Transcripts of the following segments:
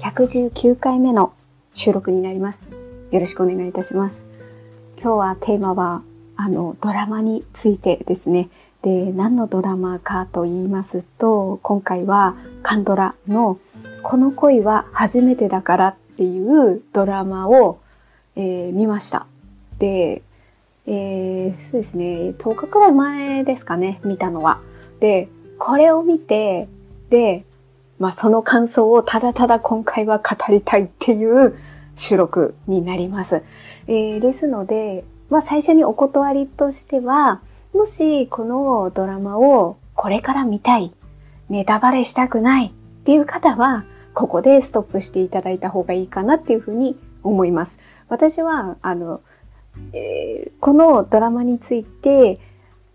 119回目の収録になります。よろしくお願いいたします。今日はテーマは、あの、ドラマについてですね。で、何のドラマかと言いますと、今回はカンドラのこの恋は初めてだからっていうドラマを、えー、見ました。で、えー、そうですね、10日くらい前ですかね、見たのは。で、これを見て、で、まあその感想をただただ今回は語りたいっていう収録になります。えー、ですので、まあ最初にお断りとしては、もしこのドラマをこれから見たい、ネタバレしたくないっていう方は、ここでストップしていただいた方がいいかなっていうふうに思います。私は、あの、えー、このドラマについて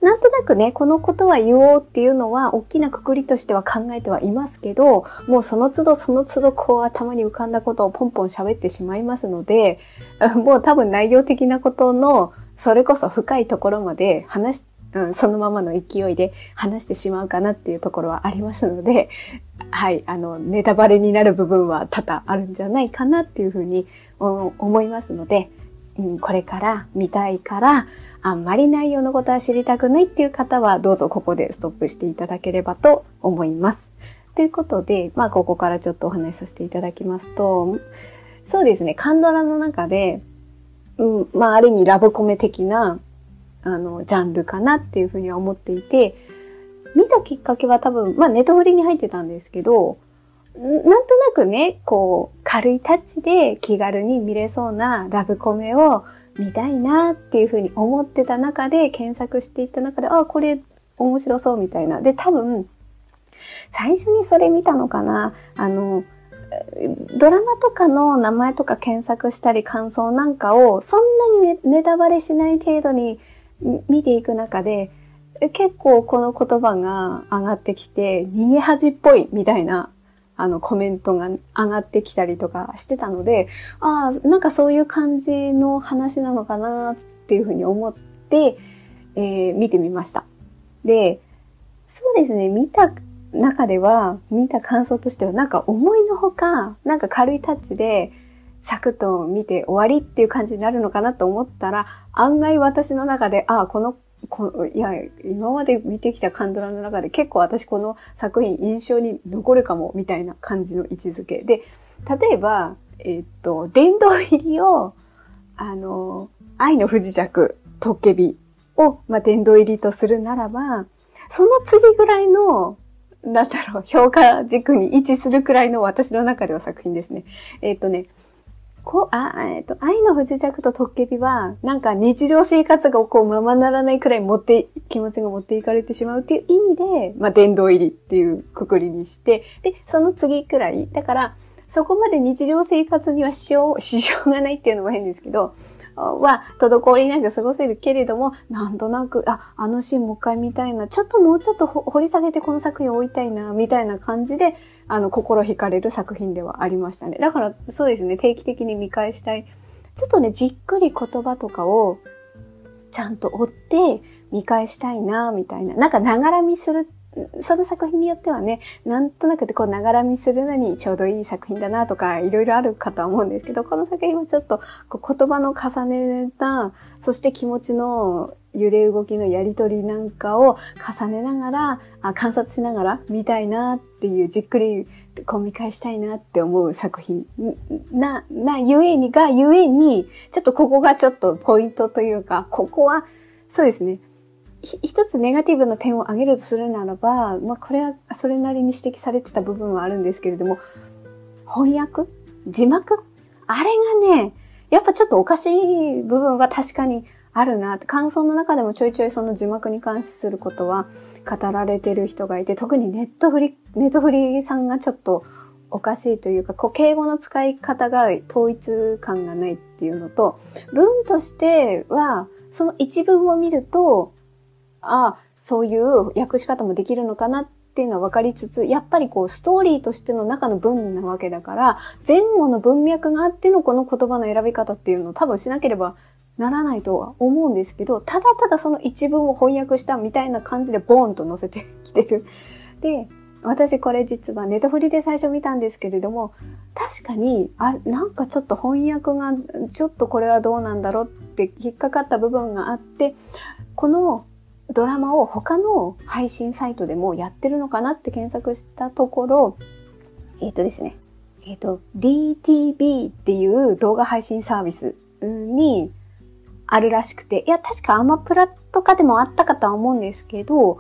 なんとなくね、このことは言おうっていうのは、大きなくくりとしては考えてはいますけど、もうその都度その都度こう頭に浮かんだことをポンポン喋ってしまいますので、もう多分内容的なことの、それこそ深いところまで話し、うん、そのままの勢いで話してしまうかなっていうところはありますので、はい、あの、ネタバレになる部分は多々あるんじゃないかなっていうふうに思いますので、うん、これから見たいから、あんまり内容のことは知りたくないっていう方は、どうぞここでストップしていただければと思います。ということで、まあ、ここからちょっとお話しさせていただきますと、そうですね、カンドラの中で、うん、まあ、ある意味ラブコメ的な、あの、ジャンルかなっていうふうには思っていて、見たきっかけは多分、まあ、ネトフリに入ってたんですけど、なんとなくね、こう、軽いタッチで気軽に見れそうなラブコメを見たいなっていうふうに思ってた中で検索していった中で、あ、これ面白そうみたいな。で、多分、最初にそれ見たのかなあの、ドラマとかの名前とか検索したり感想なんかをそんなにネタバレしない程度に見ていく中で結構この言葉が上がってきて逃げ恥っぽいみたいなあの、コメントが上がってきたりとかしてたので、ああ、なんかそういう感じの話なのかなっていうふうに思って、えー、見てみました。で、そうですね、見た中では、見た感想としては、なんか思いのほか、なんか軽いタッチで、サクッと見て終わりっていう感じになるのかなと思ったら、案外私の中で、ああ、このこいや、今まで見てきたカンドラの中で結構私この作品印象に残るかもみたいな感じの位置づけ。で、例えば、え、っと、殿堂入りを、あの、愛の不時着、トッケビを、まあ、殿堂入りとするならば、その次ぐらいの、なんだろう、評価軸に位置するくらいの私の中では作品ですね。え、っとね、こあ、えっ、と、愛の不時着とトッケビは、なんか日常生活がこうままならないくらい持って、気持ちが持っていかれてしまうっていう意味で、まあ、殿堂入りっていうくくりにして、で、その次くらい、だから、そこまで日常生活には支障、支障がないっていうのも変ですけど、は滞りなく過ごせるけれども、なんとなく、あ、あのシーンもう一回見たいな、ちょっともうちょっと掘り下げてこの作品を追いたいな、みたいな感じで、あの、心惹かれる作品ではありましたね。だから、そうですね、定期的に見返したい。ちょっとね、じっくり言葉とかを、ちゃんと追って見返したいな、みたいな。なんか、ながら見するその作品によってはね、なんとなくでこう、ながら見するのにちょうどいい作品だなとか、いろいろあるかと思うんですけど、この作品はちょっとこう言葉の重ねた、そして気持ちの揺れ動きのやりとりなんかを重ねながら、あ観察しながら見たいなっていう、じっくりこう見返したいなって思う作品な、な、ゆえにが、ゆえに、ちょっとここがちょっとポイントというか、ここは、そうですね。一つネガティブな点を挙げるとするならば、まあこれはそれなりに指摘されてた部分はあるんですけれども、翻訳？字幕？あれがね、やっぱちょっとおかしい部分は確かにあるなって、感想の中でもちょいちょいその字幕に関することは語られてる人がいて、特にネットフリ、ネットフリさんがちょっとおかしいというか、こう敬語の使い方が統一感がないっていうのと、文としては、その一文を見ると、ああ、そういう訳し方もできるのかなっていうのは分かりつつ、やっぱりこうストーリーとしての中の文なわけだから、前後の文脈があってのこの言葉の選び方っていうのを多分しなければならないとは思うんですけど、ただただその一文を翻訳したみたいな感じでボーンと載せてきてる。で、私これ実はネトフリで最初見たんですけれども、確かに、あ、なんかちょっと翻訳が、ちょっとこれはどうなんだろうって引っかかった部分があって、このドラマを他の配信サイトでもやってるのかなって検索したところ、えっ、ー、とですね、えっ、ー、と、DTV っていう動画配信サービスにあるらしくて、いや、確かアマプラとかでもあったかとは思うんですけど、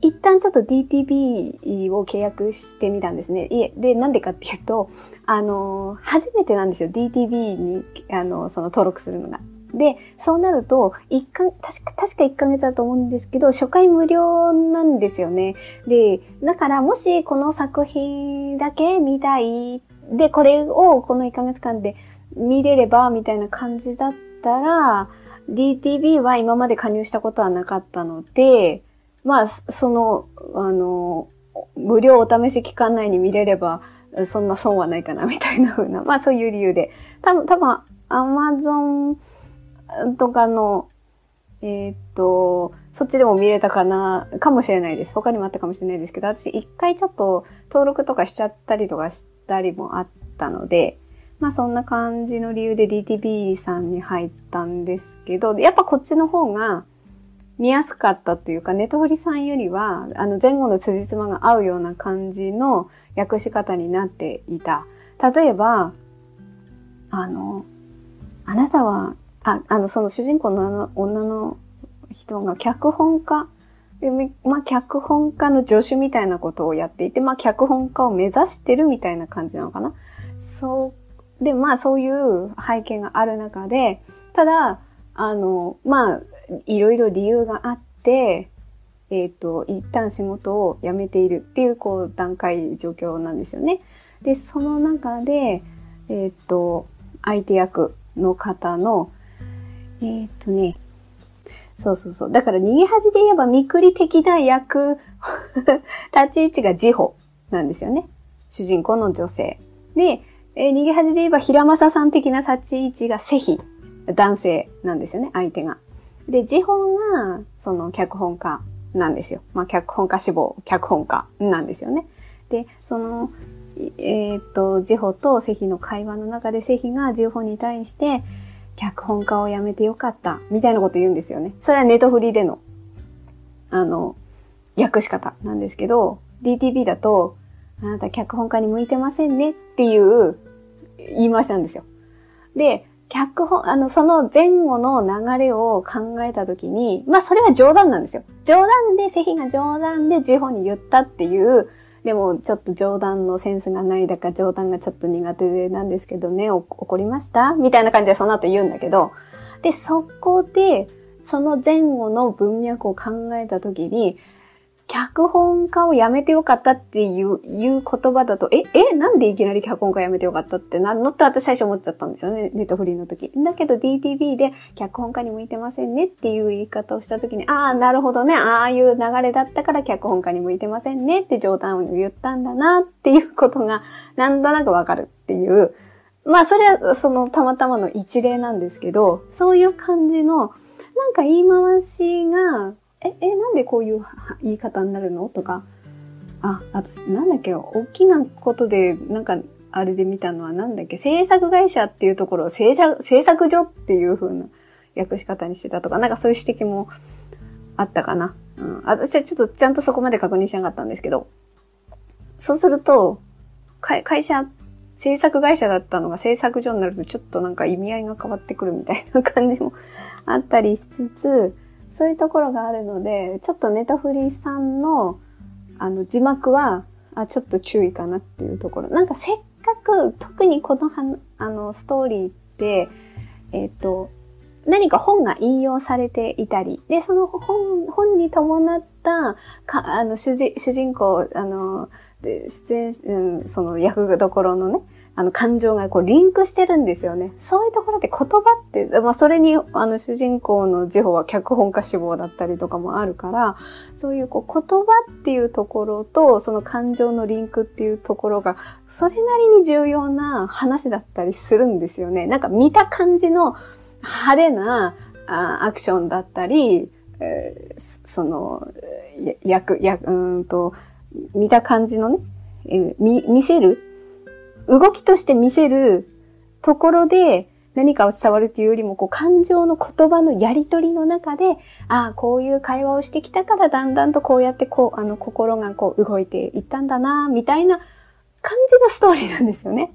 一旦ちょっと DTV を契約してみたんですね。いえ、で、なんでかっていうと、あの、初めてなんですよ。DTV に、あの、その登録するのが。で、そうなると、一か、確か、確か1ヶ月だと思うんですけど、初回無料なんですよね。で、だからもしこの作品だけ見たい、で、これをこの1ヶ月間で見れれば、みたいな感じだったら、DTV は今まで加入したことはなかったので、まあ、その、あの、無料お試し期間内に見れれば、そんな損はないかな、みたいな風な、まあそういう理由で。多分、多分、アマゾンとかの、えー、っと、そっちでも見れたかな、かもしれないです。他にもあったかもしれないですけど、私一回ちょっと登録とかしちゃったりとかしたりもあったので、まあそんな感じの理由で DTB さんに入ったんですけど、やっぱこっちの方が、見やすかったというか、ネトフリさんよりは、あの前後の辻褄が合うような感じの訳し方になっていた。例えば、あの、あなたは、あ、あの、その主人公の女の人が脚本家、まあ、脚本家の助手みたいなことをやっていて、まあ、脚本家を目指してるみたいな感じなのかな。そう、で、まあ、そういう背景がある中で、ただ、あの、まあ、いろいろ理由があって、えっ、ー、と、一旦仕事を辞めているっていう、こう、段階、状況なんですよね。で、その中で、えっ、ー、と、相手役の方の、えっ、とね、そうそうそう。だから逃げ恥で言えば、みくり的な役、立ち位置が自保なんですよね。主人公の女性。で、えー、逃げ恥で言えば、平正さん的な立ち位置が世妃、男性なんですよね、相手が。で、ジホが、その脚本家なんですよ。まあ、脚本家志望、脚本家なんですよね。で、その、えっ、と、ジホとセヒの会話の中でセヒがジホに対して、脚本家を辞めてよかった、みたいなこと言うんですよね。それはネトフリでの、あの、訳し方なんですけど、DTV だと、あなた脚本家に向いてませんねっていう言い回しなんですよ。で、脚本、あの、その前後の流れを考えたときに、まあそれは冗談なんですよ。冗談で、セヒが冗談でジホに言ったっていう、でもちょっと冗談のセンスがないだか冗談がちょっと苦手なんですけどね、怒りました？みたいな感じでその後言うんだけど、で、そこで、その前後の文脈を考えたときに、脚本家を辞めてよかったっていう言葉だと、え、え、なんでいきなり脚本家辞めてよかったってなるのって私最初思っちゃったんですよね。ネットフリーの時。だけど DTV で脚本家に向いてませんねっていう言い方をした時に、ああ、なるほどね。ああいう流れだったから脚本家に向いてませんねって冗談を言ったんだなっていうことがなんとなくわかるっていう。まあそれはそのたまたまの一例なんですけど、そういう感じのなんか言い回しがえ、え、なんでこういう言い方になるの？とか、あ、あと、なんだっけ、大きなことで、なんか、あれで見たのはなんだっけ、制作会社っていうところを制作、制作所っていう風な訳し方にしてたとか、なんかそういう指摘もあったかな。うん。私はちょっとちゃんとそこまで確認しなかったんですけど、そうすると、会社、制作会社だったのが制作所になるとちょっとなんか意味合いが変わってくるみたいな感じもあったりしつつ、そういうところがあるので、ちょっとネタフリさんの、あの、字幕は、あ、ちょっと注意かなっていうところ。なんかせっかく、特にこのは、あの、ストーリーって、えっ、ー、と、何か本が引用されていたり、で、その本、本に伴った、か、あの、主人、主人公、あの、出演、うん、その役どころのね、あの、感情がこう、リンクしてるんですよね。そういうところで言葉って、まあ、それに、あの、主人公のジホは脚本家志望だったりとかもあるから、そういうこう、言葉っていうところと、その感情のリンクっていうところが、それなりに重要な話だったりするんですよね。なんか見た感じの派手なあアクションだったり、えー、その、役、役、うんと、見た感じのね、え見、見せる動きとして見せるところで何かを伝わるっていうよりも、こう、感情の言葉のやりとりの中で、ああ、こういう会話をしてきたから、だんだんとこうやって、こう、あの、心がこう、動いていったんだな、みたいな感じのストーリーなんですよね。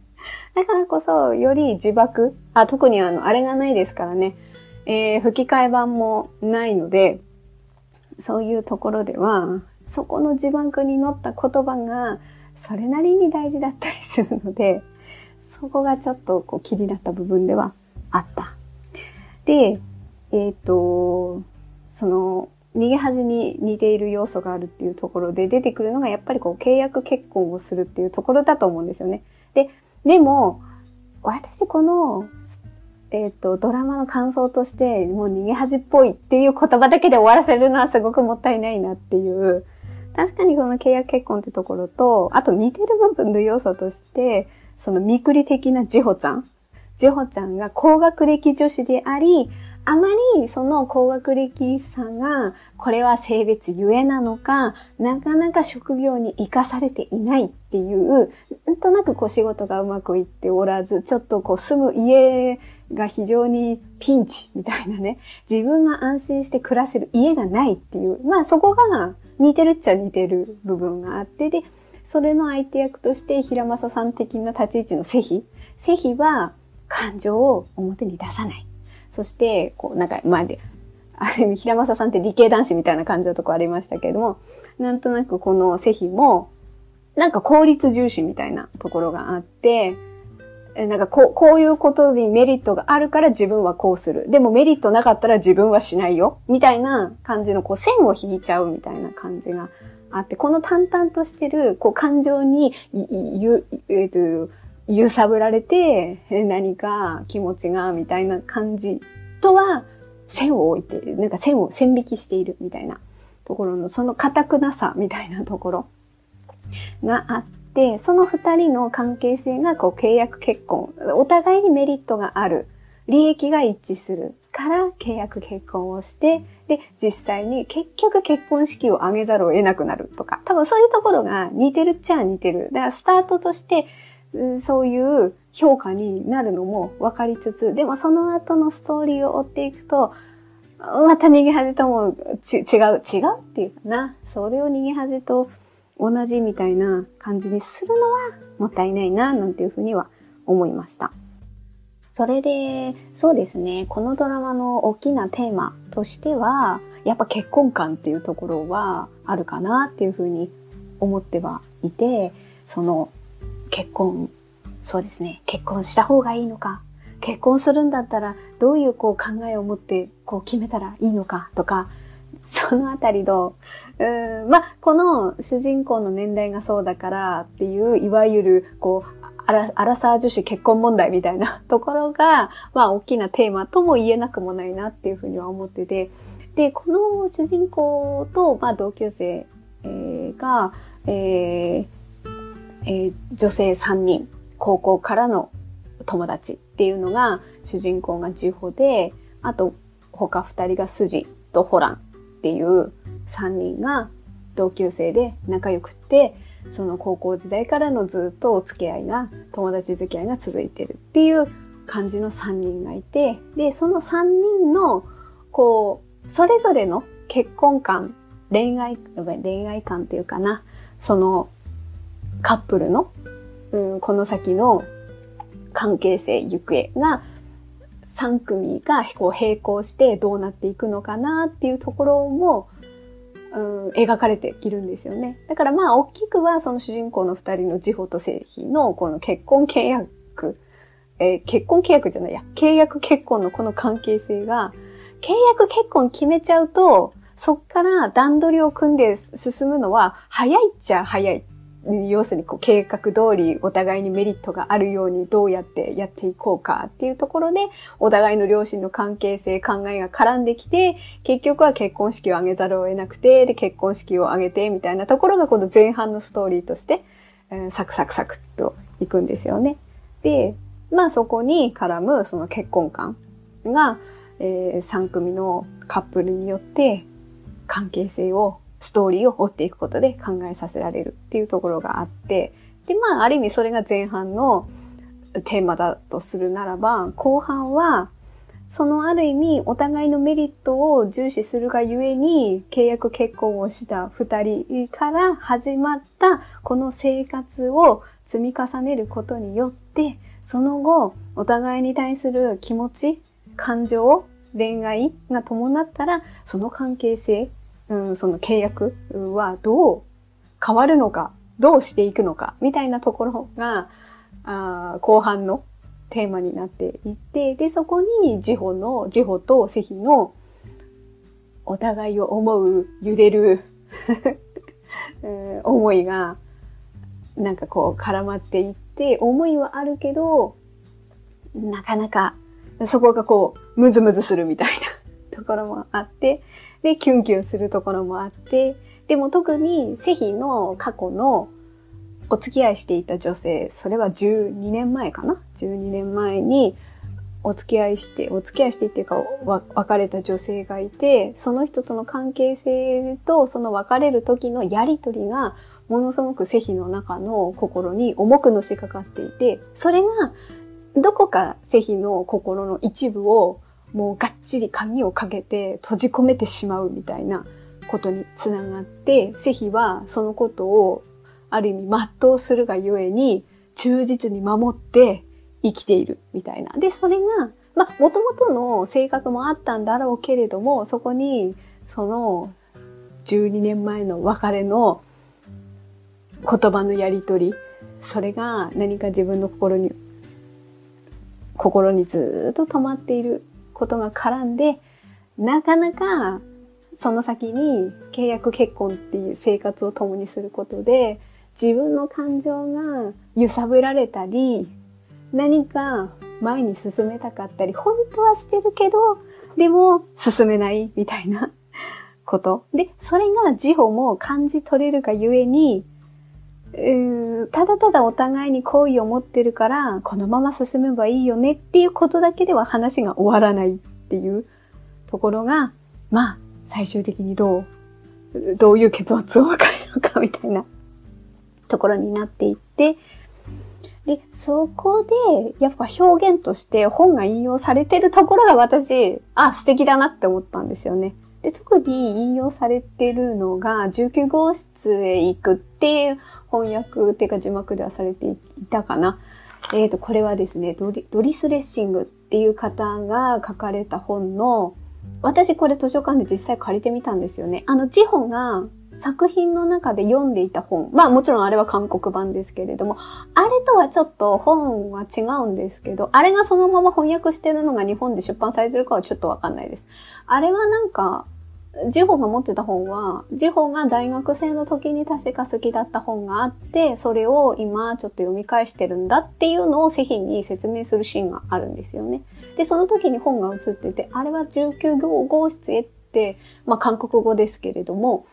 だからこそ、より呪縛、あ、特にあの、あれがないですからね、えー、吹き替え版もないので、そういうところでは、そこの呪縛に乗った言葉が、それなりに大事だったりするので、そこがちょっとこう気になった部分ではあった。で、えっ、ー、と、その、逃げ恥に似ている要素があるっていうところで出てくるのがやっぱりこう契約結婚をするっていうところだと思うんですよね。で、でも、私この、えっ、ー、と、ドラマの感想として、もう逃げ恥っぽいっていう言葉だけで終わらせるのはすごくもったいないなっていう。確かにこの契約結婚ってところと、あと似てる部分の要素として、そのみくり的なジホちゃん。ジホちゃんが高学歴女子であり、あまりその高学歴さが、これは性別ゆえなのか、なかなか職業に活かされていないっていう、なんとなくこう仕事がうまくいっておらず、ちょっとこう住む家が非常にピンチみたいなね、自分が安心して暮らせる家がないっていう、まあそこが似てるっちゃ似てる部分があって、で、それの相手役として平正さん的な立ち位置のセヒ。セヒは感情を表に出さない。そして、こう、なんか、まあ、ある意味、平正さんって理系男子みたいな感じのとこありましたけれども、なんとなくこのセヒも、なんか効率重視みたいなところがあって、なんかこう、こういうことにメリットがあるから自分はこうする。でもメリットなかったら自分はしないよ。みたいな感じのこう線を引いちゃうみたいな感じがあって、この淡々としてる、こう、感情に、ゆ、えっ、ー、と、揺さぶられて、何か気持ちが、みたいな感じとは、線を置いて、なんか線を線引きしているみたいなところの、その堅くなさみたいなところがあって、その二人の関係性が、こう、契約結婚、お互いにメリットがある、利益が一致するから契約結婚をして、で、実際に結局結婚式を挙げざるを得なくなるとか、多分そういうところが似てるっちゃ似てる。だからスタートとして、そういう評価になるのも分かりつつ、でもその後のストーリーを追っていくと、また逃げ恥ともち違う、違うっていうかな。それを逃げ恥と同じみたいな感じにするのはもったいないな、なんていうふうには思いました。それで、そうですね、このドラマの大きなテーマとしては、やっぱ結婚観っていうところはあるかなっていうふうに思ってはいて、その結婚、そうですね、結婚した方がいいのか、結婚するんだったらどういうこう考えを持ってこう決めたらいいのかとか、そのあたりの、うん、まあ、この主人公の年代がそうだからっていう、いわゆる、こう、アラアラサー女子結婚問題みたいな ところが、まあ大きなテーマとも言えなくもないなっていうふうには思ってて、で、この主人公と、まあ同級生、えー、が、えーえー、女性3人、高校からの友達っていうのが、主人公がジホで、あと他2人がスジとホランっていう3人が同級生で仲良くって、その高校時代からのずっとお付き合いが、友達付き合いが続いてるっていう感じの3人がいて、で、その3人の、こう、それぞれの結婚観、恋愛、恋愛観っていうかな、そのカップルの、うん、この先の関係性、行方が、3組がこう並行してどうなっていくのかなっていうところも、うん、描かれているんですよね。だからまあ、大きくはその主人公の二人のジホと製品のこの結婚契約、えー、結婚契約じゃないや、契約結婚のこの関係性が、契約結婚決めちゃうと、そっから段取りを組んで進むのは早いっちゃ早い要するにこう計画通りお互いにメリットがあるようにどうやってやっていこうかっていうところでお互いの両親の関係性考えが絡んできて結局は結婚式を挙げざるを得なくてで結婚式を挙げてみたいなところがこの前半のストーリーとして、えー、サクサクサクっといくんですよね。で、まあそこに絡むその結婚観が、えー、3組のカップルによって関係性をストーリーを追っていくことで考えさせられるっていうところがあって、で、まあ、ある意味それが前半のテーマだとするならば、後半は、そのある意味お互いのメリットを重視するがゆえに契約結婚をした二人から始まったこの生活を積み重ねることによってその後お互いに対する気持ち、感情、恋愛が伴ったらその関係性、うん、その契約はどう変わるのか、どうしていくのかみたいなところがあ後半のテーマになっていって、で、そこにジホの、ジホとセヒのお互いを思う、揺れる 思いが、なんかこう絡まっていって、思いはあるけど、なかなかそこがこう、ムズムズするみたいな ところもあって、で、キュンキュンするところもあって、でも特にセヒの過去のお付き合いしていた女性、それは12年前かな ?12 年前にお付き合いして、お付き合いしてっていうか、別れた女性がいて、その人との関係性とその別れる時のやりとりが、ものすごくセヒの中の心に重くのしかかっていて、それが、どこかセヒの心の一部をもうがっちり鍵をかけて閉じ込めてしまうみたいなことにつながって、セヒはそのことをある意味全うするがゆえに、忠実に守って生きているみたいな。で、それが、まあ、もともとの性格もあったんだろうけれども、そこに、その、12年前の別れの言葉のやりとり、それが何か自分の心に、心にずっと止まっていることが絡んで、なかなかその先に契約結婚っていう生活を共にすることで、自分の感情が揺さぶられたり、何か前に進めたかったり、本当はしてるけど、でも進めないみたいなこと。で、それが自保も感じ取れるがゆえに、ただただお互いに好意を持ってるから、このまま進めばいいよねっていうことだけでは話が終わらないっていうところが、まあ、最終的にどう、どういう結末を迎えるのかみたいなところになっていって、で、そこで、やっぱ表現として本が引用されてるところが私、あ、素敵だなって思ったんですよね。で、特に引用されてるのが、19号室へ行くっていう翻訳っていうか字幕ではされていたかな。えっ、ー、と、これはですねドリ、ドリスレッシングっていう方が書かれた本の、私これ図書館で実際借りてみたんですよね。あの、字本が作品の中で読んでいた本。まあもちろんあれは韓国版ですけれども、あれとはちょっと本は違うんですけど、あれがそのまま翻訳してるのが日本で出版されてるかはちょっとわかんないです。あれはなんか、ジホが持ってた本は、ジホが大学生の時に確か好きだった本があって、それを今ちょっと読み返してるんだっていうのを製品に説明するシーンがあるんですよね。で、その時に本が映ってて、あれは19号室へって、まあ韓国語ですけれども、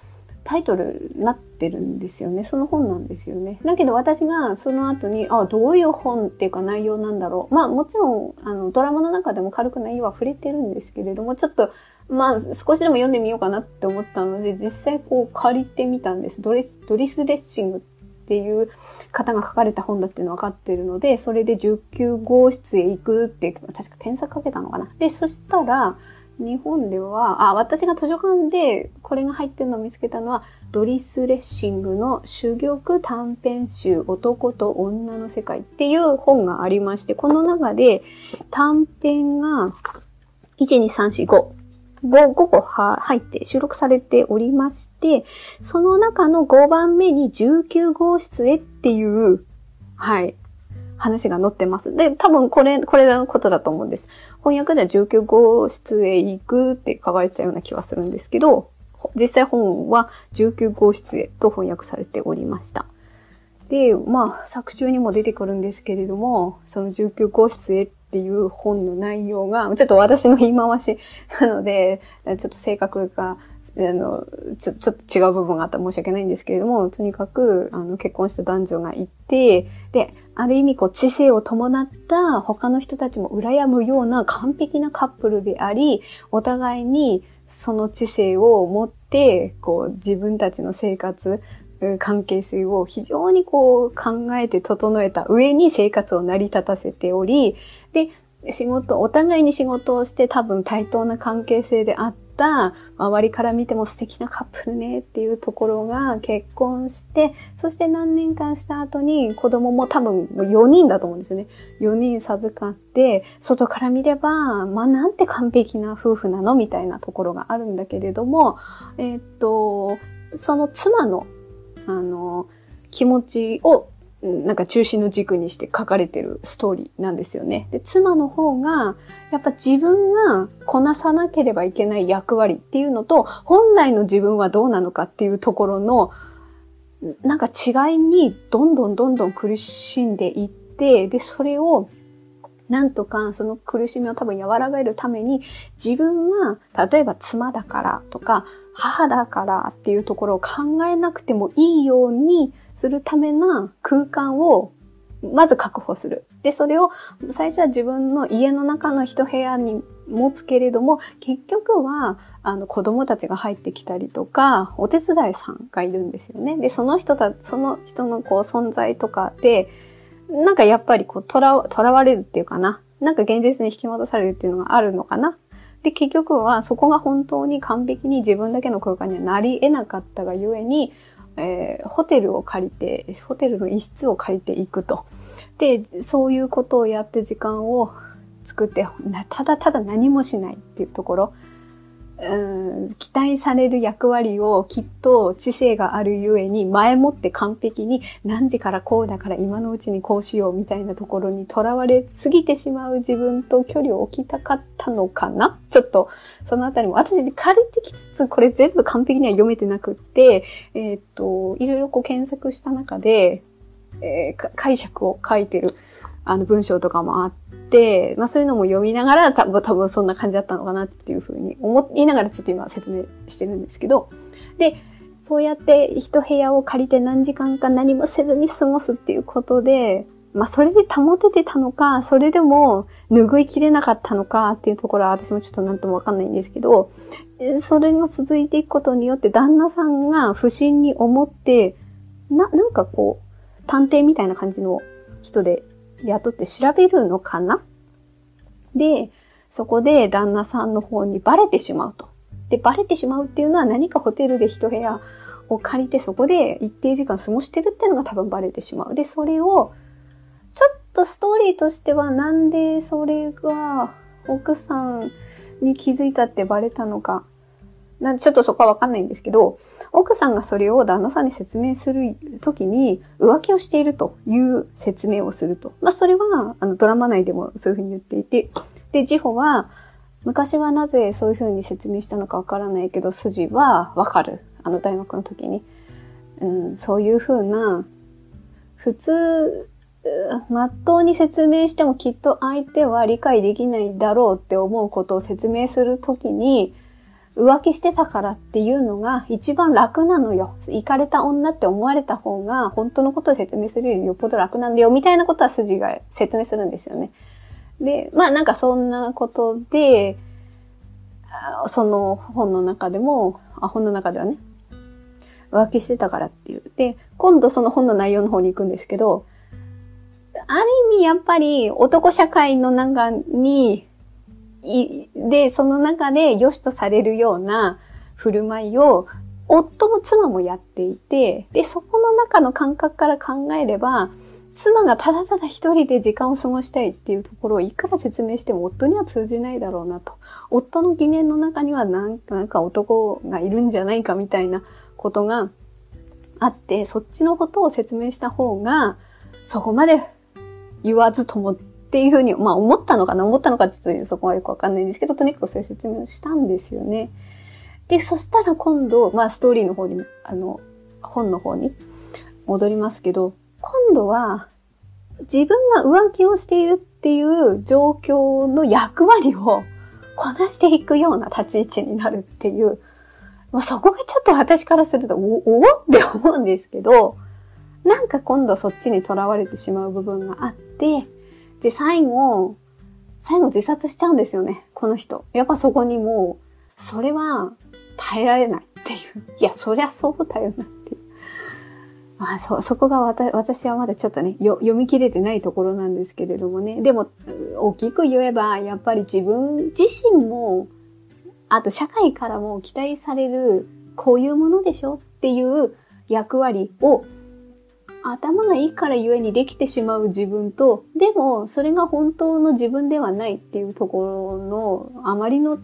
タイトルになってるんですよね。その本なんですよね。だけど私がその後に、あ、どういう本っていうか内容なんだろう。まあもちろん、あの、ドラマの中でも軽く内容は触れてるんですけれども、ちょっと、まあ少しでも読んでみようかなって思ったので、実際こう借りてみたんです。ドレス、ドリスレッシングっていう方が書かれた本だっていうの分かってるので、それで19号室へ行くって、確か添削かけたのかな。で、そしたら、日本では、あ、私が図書館でこれが入ってるのを見つけたのは、ドリス・レッシングの珠玉短編集男と女の世界っていう本がありまして、この中で短編が12345、5。5, 個入って収録されておりまして、その中の5番目に19号室へっていう、はい、話が載ってます。で、多分これ、これのことだと思うんです。翻訳では19号室へ行くって書かれてたような気はするんですけど、実際本は19号室へと翻訳されておりました。で、まあ、作中にも出てくるんですけれども、その19号室へっっていう本の内容が、ちょっと私の言い回し なので、ちょっと性格があの、ちょ、ちょっと違う部分があったら申し訳ないんですけれども、とにかく、あの、結婚した男女がいて、で、ある意味こう、知性を伴った他の人たちも羨むような完璧なカップルであり、お互いにその知性を持って、こう自分たちの生活、関係性を非常にこう考えて整えた上に生活を成り立たせており、で、仕事、お互いに仕事をして多分対等な関係性であった、周りから見ても素敵なカップルねっていうところが結婚して、そして何年間した後に子供も多分4人だと思うんですよね。4人授かって、外から見れば、まあなんて完璧な夫婦なのみたいなところがあるんだけれども、えー、っと、その妻の、あの、気持ちをなんか中心の軸にして書かれてるストーリーなんですよね。で、妻の方が、やっぱ自分がこなさなければいけない役割っていうのと、本来の自分はどうなのかっていうところの、なんか違いにどんどんどんどん苦しんでいって、で、それをなんとかその苦しみを多分和らげるために自分が例えば妻だからとか母だからっていうところを考えなくてもいいようにするための空間をまず確保する。で、それを最初は自分の家の中の一部屋に持つけれども、結局は、あの、子供たちが入ってきたりとか、お手伝いさんがいるんですよね。で、その人た、その人のこう存在とかで、なんかやっぱりこう、とら、とらわれるっていうかな。なんか現実に引き戻されるっていうのがあるのかな。で、結局はそこが本当に完璧に自分だけの空間にはなり得なかったがゆえに、えー、ホテルを借りて、ホテルの一室を借りていくと。で、そういうことをやって時間を作って、ただただ何もしないっていうところ。うん期待される役割をきっと知性があるゆえに前もって完璧に何時からこうだから今のうちにこうしようみたいなところにとらわれすぎてしまう自分と距離を置きたかったのかなちょっとそのあたりも私借りてきつつこれ全部完璧には読めてなくって、えー、っと、いろいろこう検索した中で、えー、解釈を書いてるあの文章とかもあって、まあそういうのも読みながら多分多分そんな感じだったのかなっていうふうに思いながらちょっと今説明してるんですけど、で、そうやって一部屋を借りて何時間か何もせずに過ごすっていうことで、まあそれで保ててたのか、それでも拭いきれなかったのかっていうところは私もちょっとなんともわかんないんですけど、それが続いていくことによって旦那さんが不審に思って、な、なんかこう、探偵みたいな感じの人で雇って調べるのかな？で、そこで旦那さんの方にバレてしまうと。で、バレてしまうっていうのは何かホテルで一部屋を借りてそこで一定時間過ごしてるっていうのが多分バレてしまう。で、それを、ちょっとストーリーとしてはなんでそれが奥さんに気づいたってバレたのか。なんちょっとそこはわかんないんですけど、奥さんがそれを旦那さんに説明するときに浮気をしているという説明をすると。まあそれはあのドラマ内でもそういうふうに言っていて、で、ジホは昔はなぜそういうふうに説明したのかわからないけど、筋はわかる。あの大学の時に。うん、そういうふうな、普通、まっとうに説明してもきっと相手は理解できないだろうって思うことを説明するときに、浮気してたからっていうのが一番楽なのよ。行かれた女って思われた方が本当のことを説明するよりよっぽど楽なんだよみたいなことは筋が説明するんですよね。で、まあなんかそんなことで、その本の中でも、あ本の中ではね、浮気してたからっていう。で、今度その本の内容の方に行くんですけど、ある意味やっぱり男社会の中にで、その中で良しとされるような振る舞いを夫も妻もやっていて、で、そこの中の感覚から考えれば、妻がただただ一人で時間を過ごしたいっていうところをいくら説明しても夫には通じないだろうなと。夫の疑念の中にはなんか男がいるんじゃないかみたいなことがあって、そっちのことを説明した方が、そこまで言わずともっていうふうに、まあ思ったのかな？思ったのかっていうとそこはよくわかんないんですけど、とにかくそういう説明をしたんですよね。で、そしたら今度、まあストーリーの方に、あの、本の方に戻りますけど、今度は自分が浮気をしているっていう状況の役割をこなしていくような立ち位置になるっていう、まあ、そこがちょっと私からすると、おお？って思うんですけど、なんか今度そっちに囚われてしまう部分があって、で、最後、最後自殺しちゃうんですよね、この人。やっぱそこにもそれは耐えられないっていう。いや、そりゃそうだよなっていう。まあ、そ、そこが私はまだちょっとね、読み切れてないところなんですけれどもね。でも、大きく言えば、やっぱり自分自身も、あと社会からも期待される、こういうものでしょっていう役割を頭がいいからゆえにできてしまう自分と、でもそれが本当の自分ではないっていうところのあまりの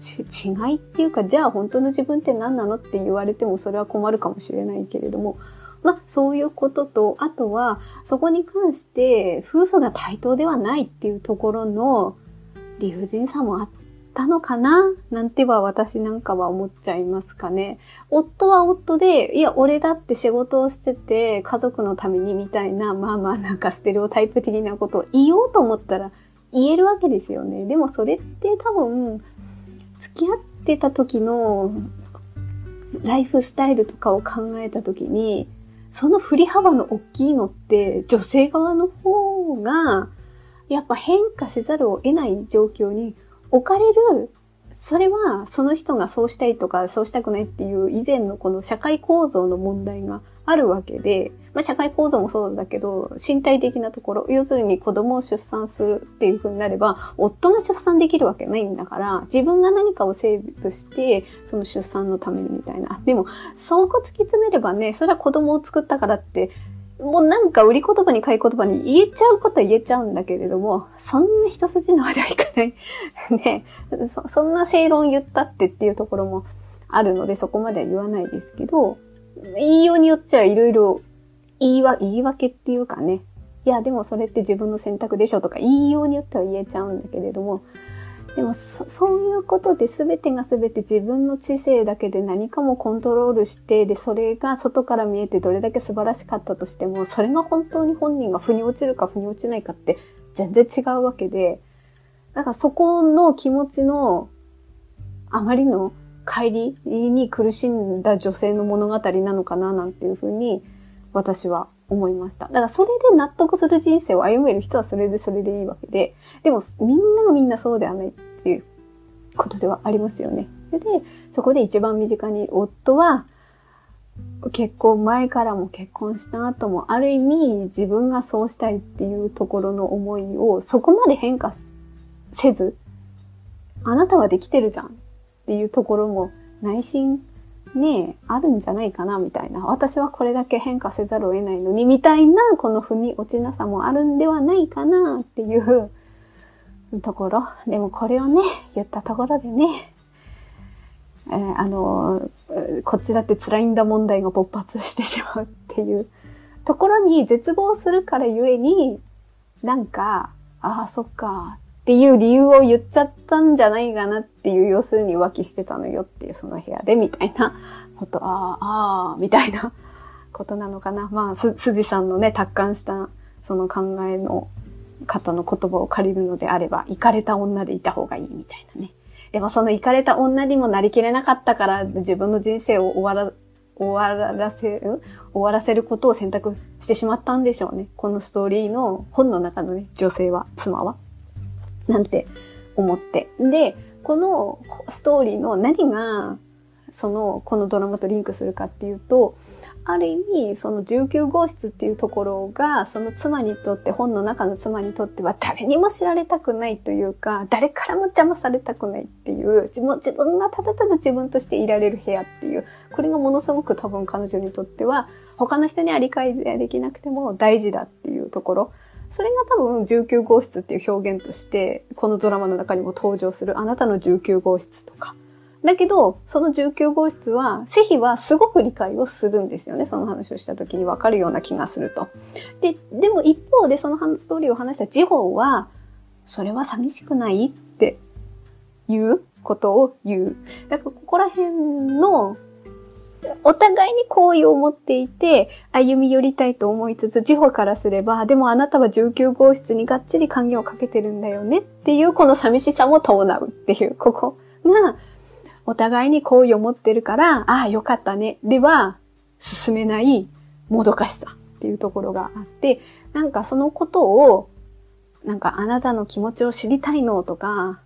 違いっていうか、じゃあ本当の自分って何なのって言われてもそれは困るかもしれないけれども、まあそういうことと、あとはそこに関して夫婦が対等ではないっていうところの理不尽さもあっったのかな？なんては私なんかは思っちゃいますかね。夫は夫で、いや、俺だって仕事をしてて家族のためにみたいな、まあまあなんかステレオタイプ的なことを言おうと思ったら言えるわけですよね。でもそれって多分、付き合ってた時のライフスタイルとかを考えた時に、その振り幅の大きいのって女性側の方がやっぱ変化せざるを得ない状況に置かれる、それはその人がそうしたいとかそうしたくないっていう以前のこの社会構造の問題があるわけで、まあ、社会構造もそうだけど、身体的なところ、要するに子供を出産するっていう風になれば、夫が出産できるわけないんだから、自分が何かをセーブして、その出産のためにみたいな。でも、そこ突き詰めればね、それは子供を作ったからって、もうなんか売り言葉に買い言葉に言えちゃうことは言えちゃうんだけれども、そんな一筋縄ではいかない。ね そ、そんな正論言ったってっていうところもあるので、そこまでは言わないですけど、言いようによっちゃいろいろ言いわ、言い訳っていうかね。いや、でもそれって自分の選択でしょとか言いようによっては言えちゃうんだけれども、でもそういうことで全てが全て自分の知性だけで何かもコントロールしてでそれが外から見えてどれだけ素晴らしかったとしてもそれが本当に本人が腑に落ちるか腑に落ちないかって全然違うわけでだからそこの気持ちのあまりの帰りに苦しんだ女性の物語なのかななんていうふうに私は思いました。だからそれで納得する人生を歩める人はそれでそれでいいわけで、でもみんながみんなそうではないっていうことではありますよね。で、そこで一番身近に夫は結婚前からも結婚した後もある意味自分がそうしたいっていうところの思いをそこまで変化せず、あなたはできてるじゃんっていうところも内心ねあるんじゃないかなみたいな。私はこれだけ変化せざるを得ないのに、みたいな、この踏み落ちなさもあるんではないかなっていう ところ。でもこれをね、言ったところでね、えー、あの、こっちだって辛いんだ問題が勃発してしまうっていうところに絶望するからゆえに、なんか、ああ、そっか、っていう理由を言っちゃったんじゃないかなっていう、要するに浮気してたのよっていう、その部屋でみたいなこと、ああ、ああ、みたいなことなのかな。まあ、す、辻さんのね、達観したその考えの方の言葉を借りるのであれば、行かれた女でいた方がいいみたいなね。でもその行かれた女にもなりきれなかったから自分の人生を終わら、終わらせる終わらせることを選択してしまったんでしょうね。このストーリーの本の中のね、女性は、妻は。なんて思って。で、このストーリーの何が、その、このドラマとリンクするかっていうと、ある意味、その19号室っていうところが、その妻にとって、本の中の妻にとっては誰にも知られたくないというか、誰からも邪魔されたくないっていう、自分自分がただただ自分としていられる部屋っていう、これがものすごく多分彼女にとっては、他の人には理解できなくても大事だっていうところ。それが多分19号室っていう表現として、このドラマの中にも登場するあなたの19号室とか。だけど、その19号室は、セヒはすごく理解をするんですよね。その話をした時にわかるような気がすると。で、でも一方でそのストーリーを話したジホは、それは寂しくないっていうことを言う。だからここら辺のお互いに好意を持っていて、歩み寄りたいと思いつつ、地方からすれば、でもあなたは19号室にがっちり鍵をかけてるんだよねっていう、この寂しさも伴うっていう、ここが、お互いに好意を持ってるから、ああ、よかったね。では、進めないもどかしさっていうところがあって、なんかそのことを、なんかあなたの気持ちを知りたいのとか、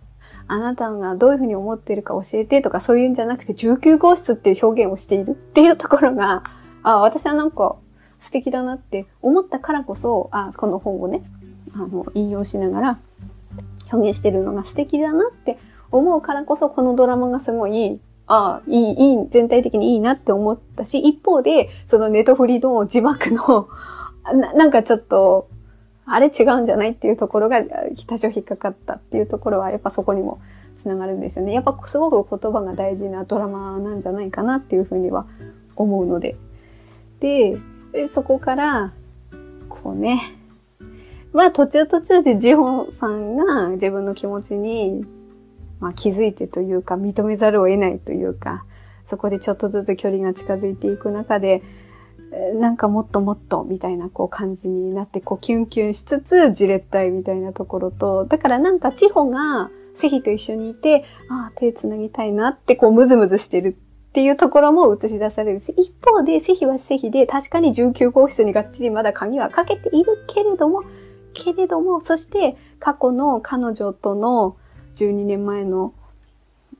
あなたがどういうふうに思ってるか教えてとかそういうんじゃなくて19号室っていう表現をしているっていうところが、あ、私はなんか素敵だなって思ったからこそ、あ、この本をね、あの、引用しながら表現してるのが素敵だなって思うからこそ、このドラマがすごい、ああ、いい、いい、全体的にいいなって思ったし、一方で、そのネトフリの字幕の な、なんかちょっと、あれ違うんじゃないっていうところが、多少引っかかったっていうところは、やっぱそこにもつながるんですよね。やっぱすごく言葉が大事なドラマなんじゃないかなっていうふうには思うので。で、でそこから、こうね、まあ途中途中でジホンさんが自分の気持ちに、まあ、気づいてというか認めざるを得ないというか、そこでちょっとずつ距離が近づいていく中で、なんかもっともっとみたいなこう感じになって、こうキュンキュンしつつ、じれったいみたいなところと、だからなんか地方がセヒと一緒にいて、ああ、手繋ぎたいなってこうムズムズしてるっていうところも映し出されるし、一方でセヒはセヒで確かに19号室にがっちりまだ鍵はかけているけれども、けれども、そして過去の彼女との12年前の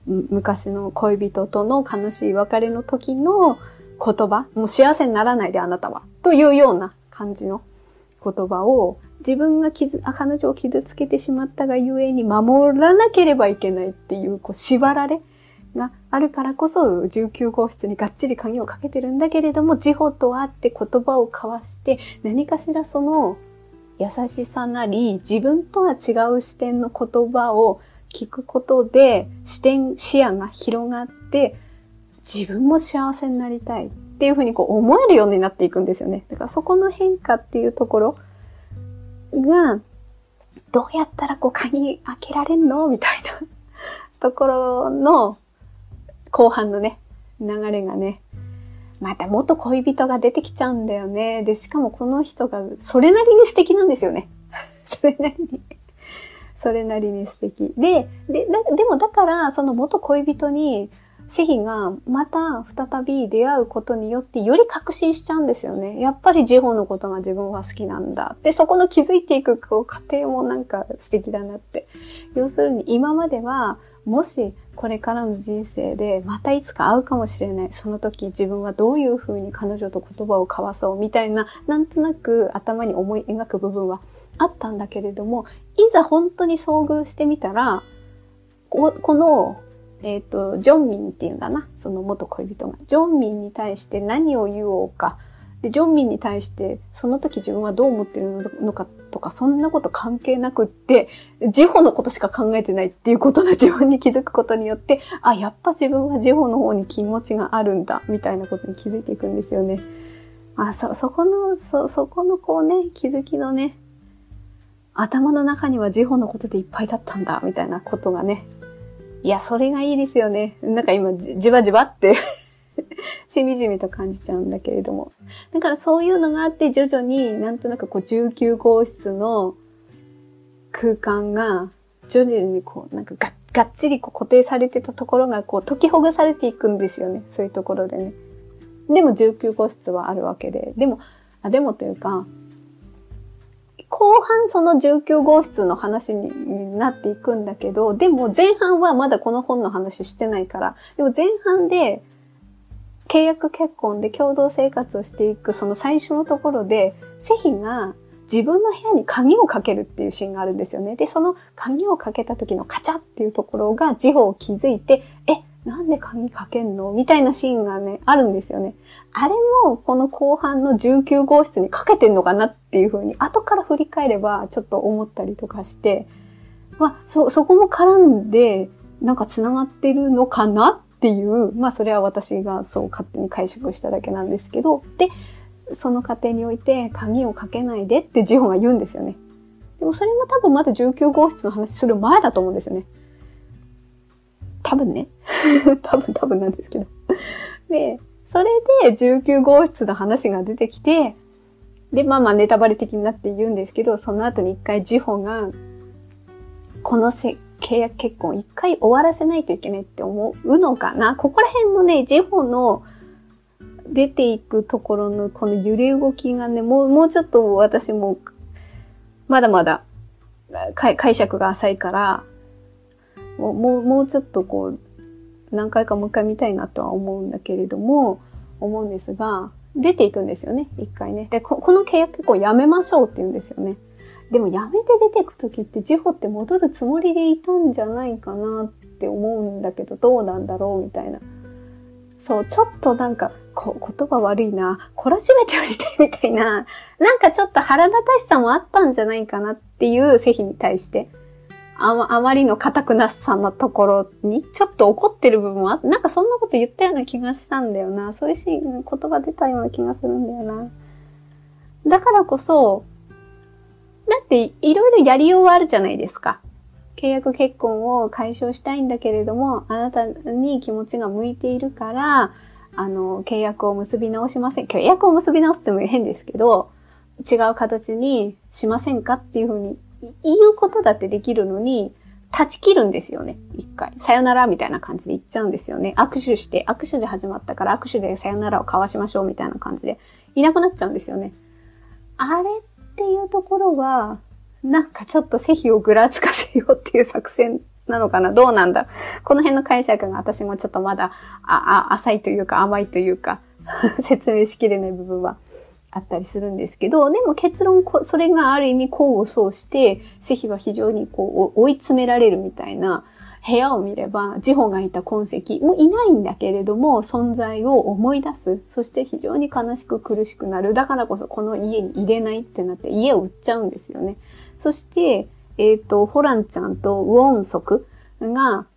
昔の恋人との悲しい別れの時の言葉、もう幸せにならないであなたは、というような感じの言葉を自分が傷、彼女を傷つけてしまったがゆえに守らなければいけないっていう、こう縛られがあるからこそ19号室にがっちり鍵をかけてるんだけれども、地方と会って言葉を交わして何かしらその優しさなり自分とは違う視点の言葉を聞くことで視点、視野が広がって自分も幸せになりたいっていうふうにこう思えるようになっていくんですよね。だからそこの変化っていうところが、どうやったらこう鍵開けられんのみたいな ところの後半のね、流れがね、また元恋人が出てきちゃうんだよね。で、しかもこの人がそれなりに素敵なんですよね。それなりにそれなりに素敵。で、で、でもだから、その元恋人にセヒがまた再び出会うことによってより確信しちゃうんですよね。やっぱりジホのことが自分は好きなんだ。で、そこの気づいていくこう過程もなんか素敵だなって。要するに今まではもしこれからの人生でまたいつか会うかもしれない。その時自分はどういうふうに彼女と言葉を交わそうみたいな、なんとなく頭に思い描く部分はあったんだけれども、いざ本当に遭遇してみたら、このえっ、ー、と、ジョンミンっていうんだな？その元恋人が。ジョンミンに対して何を言おうか。で、ジョンミンに対して、その時自分はどう思ってるのかとか、そんなこと関係なくって、ジホのことしか考えてないっていうことの自分に気づくことによって、あ、やっぱ自分はジホの方に気持ちがあるんだ、みたいなことに気づいていくんですよね。あ、そ、そこの、そ、そこのこうね、気づきのね、頭の中にはジホのことでいっぱいだったんだ、みたいなことがね、いや、それがいいですよね。なんか今、じわじわって しみじみと感じちゃうんだけれども。だからそういうのがあって、徐々になんとなくこう19号室の空間が、徐々にこう、なんかががっちりこう固定されてたところがこう解きほぐされていくんですよね。そういうところでね。でも19号室はあるわけで。でも、あでもというか、後半その19号室の話になっていくんだけど、でも前半はまだこの本の話してないから、でも前半で契約結婚で共同生活をしていくその最初のところで、セヒが自分の部屋に鍵をかけるっていうシーンがあるんですよね。で、その鍵をかけた時のカチャっていうところが事法を気づいて、え、なんで鍵かけんの？みたいなシーンがね、あるんですよね。あれも、この後半の19号室にかけてんのかなっていうふうに、後から振り返れば、ちょっと思ったりとかして、まあ、そ、そこも絡んで、なんか繋がってるのかなっていう、まあ、それは私がそう勝手に解釈しただけなんですけど、で、その過程において、鍵をかけないでってジホが言うんですよね。でもそれも多分まだ19号室の話する前だと思うんですよね。多分ね。多分多分なんですけど。で、それで19号室の話が出てきて、で、まあまあネタバレ的になって言うんですけど、その後に一回ジホが、このせ契約結婚一回終わらせないといけないって思うのかな？ここら辺のね、ジホの出ていくところのこの揺れ動きがね、もう、もうちょっと私も、まだまだ解釈が浅いから、もう、もうちょっとこう、何回かもう一回見たいなとは思うんだけれども、思うんですが、出ていくんですよね、一回ね。で、この契約結構やめましょうって言うんですよね。でもやめて出てく時ってジホって戻るつもりでいたんじゃないかなって思うんだけど、どうなんだろうみたいな。そう、ちょっとなんか、こ言葉悪いな、懲らしめてやりたいみたいな、なんかちょっと腹立たしさもあったんじゃないかなっていう製品に対して。あ、あまりの固くなさのところに、ちょっと怒ってる部分は、なんかそんなこと言ったような気がしたんだよな。そういうシーン、言葉出たような気がするんだよな。だからこそ、だっていろいろやりようはあるじゃないですか。契約結婚を解消したいんだけれども、あなたに気持ちが向いているから、あの、契約を結び直しません。契約を結び直すっても変ですけど、違う形にしませんかっていうふうに言うことだってできるのに、断ち切るんですよね。一回。さよならみたいな感じで言っちゃうんですよね。握手して、握手で始まったから握手でさよならを交わしましょうみたいな感じで、いなくなっちゃうんですよね。あれっていうところは、なんかちょっと背比をぐらつかせようっていう作戦なのかなどうなんだこの辺の解釈が私もちょっとまだ、あ、あ、浅いというか甘いというか 説明しきれない部分はあったりするんですけど、でも結論、それがある意味交互相して、セヒは非常にこう追い詰められるみたいな部屋を見れば、ジホがいた痕跡もいないんだけれども、存在を思い出す。そして非常に悲しく苦しくなる。だからこそこの家に入れないってなって家を売っちゃうんですよね。そして、えっ、ー、と、ホランちゃんとウォンソクが、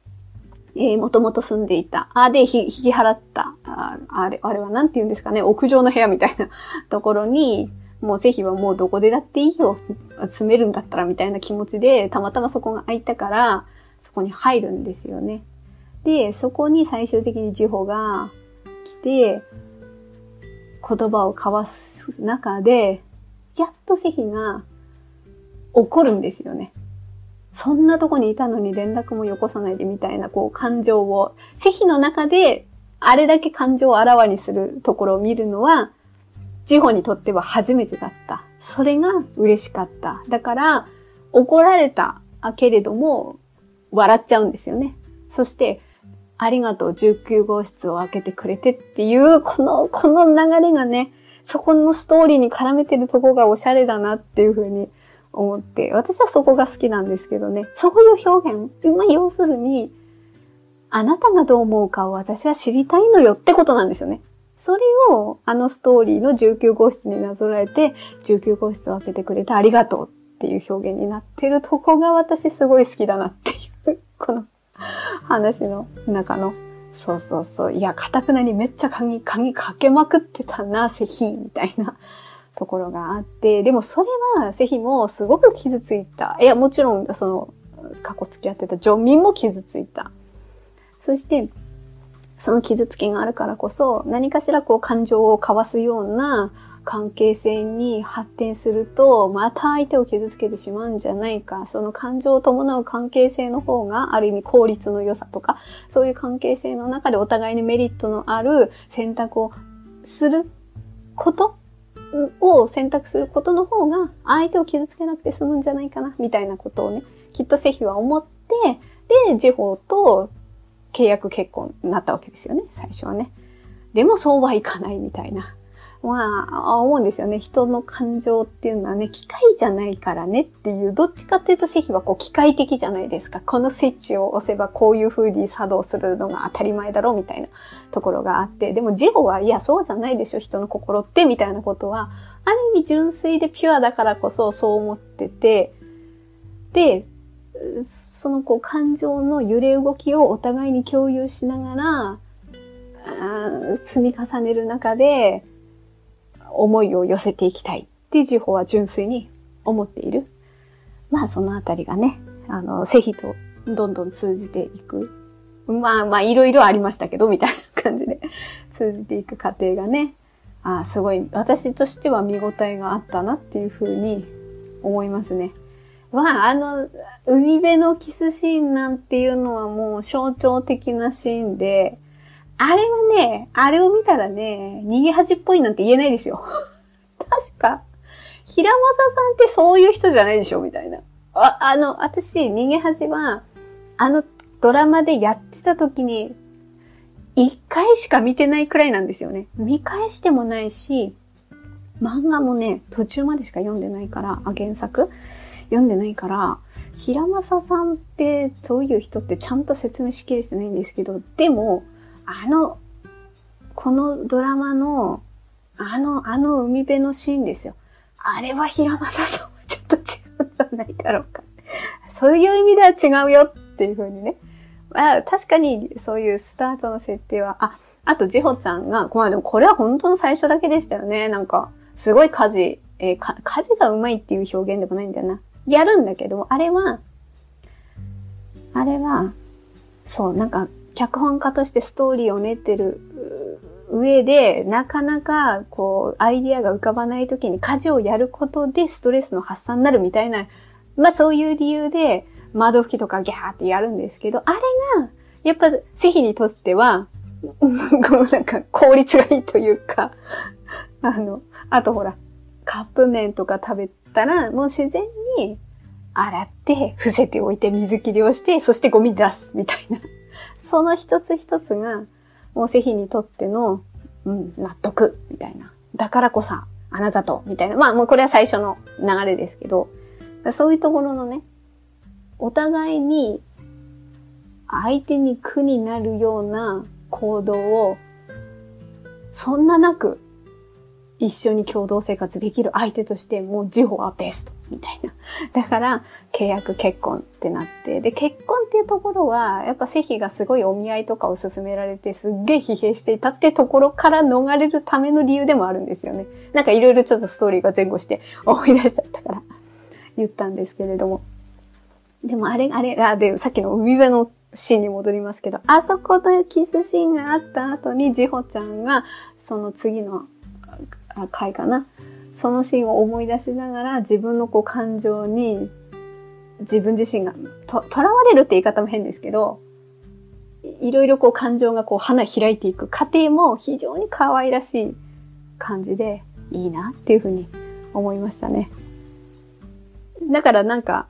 えー、もともと住んでいた。あ、で、引き払った。ああれ、あれはなんて言うんですかね、屋上の部屋みたいな ところに、もうぜひはもうどこでだっていいよ。住めるんだったらみたいな気持ちで、たまたまそこが空いたから、そこに入るんですよね。で、そこに最終的にジホが来て、言葉を交わす中で、やっとセヒが怒るんですよね。そんなとこにいたのに連絡もよこさないでみたいな、こう感情を、世秘の中であれだけ感情をあらわにするところを見るのは、ジホにとっては初めてだった。それが嬉しかった。だから、怒られたけれども、笑っちゃうんですよね。そして、ありがとう、19号室を開けてくれてっていう、この、この流れがね、そこのストーリーに絡めてるとこがおしゃれだなっていうふうに思って、私はそこが好きなんですけどね、そういう表現、まあ、要するに、あなたがどう思うかを私は知りたいのよってことなんですよね。それをあのストーリーの19号室になぞらえて、19号室を開けてくれてありがとうっていう表現になってるとこが私すごい好きだなっていう、この話の中の。そうそうそう。いや、かたくなにめっちゃ鍵、鍵かけまくってたな、セヒみたいなところがあって、でもそれはセヒもすごく傷ついた。いや、もちろん、その、過去付き合ってたジョンミンも傷ついた。そして、その傷つきがあるからこそ、何かしらこう感情を交わすような関係性に発展すると、また相手を傷つけてしまうんじゃないか。その感情を伴う関係性の方が、ある意味効率の良さとか、そういう関係性の中でお互いにメリットのある選択をすることを選択することの方が相手を傷つけなくて済むんじゃないかな、みたいなことをね、きっとセヒは思って、で、ジホと契約結婚になったわけですよね、最初はね。でもそうはいかないみたいな。まあ、思うんですよね。人の感情っていうのはね、機械じゃないからねっていう、どっちかっていうと、セヒはこう機械的じゃないですか。このスイッチを押せばこういう風に作動するのが当たり前だろうみたいなところがあって、でもジホはいや、そうじゃないでしょ、人の心ってみたいなことは、ある意味純粋でピュアだからこそそう思ってて、で、そのこう感情の揺れ動きをお互いに共有しながら、積み重ねる中で、思いを寄せていきたいってジホは純粋に思っている。まあそのあたりがね、あの、セヒとどんどん通じていく。まあまあいろいろありましたけど、みたいな感じで 通じていく過程がね、あすごい私としては見応えがあったなっていうふうに思いますね。まあ、あの、海辺のキスシーンなんていうのはもう象徴的なシーンで、あれはね、あれを見たらね、逃げ恥っぽいなんて言えないですよ。確か、平正さんってそういう人じゃないでしょみたいな。あ、あの、私、逃げ恥は、あのドラマでやってた時に、一回しか見てないくらいなんですよね。見返してもないし、漫画もね、途中までしか読んでないから、あ、原作読んでないから、平正さんってそういう人ってちゃんと説明しきれてないんですけど、でも、あの、このドラマの、あの、あの海辺のシーンですよ。あれは平正さんは ちょっと違うんじゃないだろうか。そういう意味では違うよっていう風にね。まあ、確かにそういうスタートの設定は、あ、あと、ジホちゃんが、まあでもこれは本当の最初だけでしたよね。なんか、すごい家事、えー、家事がうまいっていう表現でもないんだよな。やるんだけど、あれは、あれは、そう、なんか、脚本家としてストーリーを練ってる上で、なかなか、こう、アイディアが浮かばない時に家事をやることでストレスの発散になるみたいな、まあそういう理由で、窓拭きとかギャーってやるんですけど、あれが、やっぱ、製品にとっては、こうなんか効率がいいというか、あの、あとほら、カップ麺とか食べたら、もう自然に洗って、伏せておいて水切りをして、そしてゴミ出す、みたいな。その一つ一つが、もう製品にとっての、うん、納得、みたいな。だからこそ、あなたと、みたいな。まあ、もうこれは最初の流れですけど、そういうところのね、お互いに相手に苦になるような行動をそんななく一緒に共同生活できる相手としてもう自保はベストみたいな。だから契約結婚ってなって。で、結婚っていうところはやっぱセヒがすごいお見合いとかを勧められてすっげえ疲弊していたってところから逃れるための理由でもあるんですよね。なんかいろいろちょっとストーリーが前後して思い出しちゃったから言ったんですけれども。でもあれ、あれ、あ、で、さっきの海辺のシーンに戻りますけど、あそこでキスシーンがあった後に、ジホちゃんが、その次の回かな。そのシーンを思い出しながら、自分のこう感情に、自分自身がと、囚われるって言い方も変ですけど、いろいろこう感情がこう花開いていく過程も非常に可愛らしい感じでいいなっていうふうに思いましたね。だからなんか、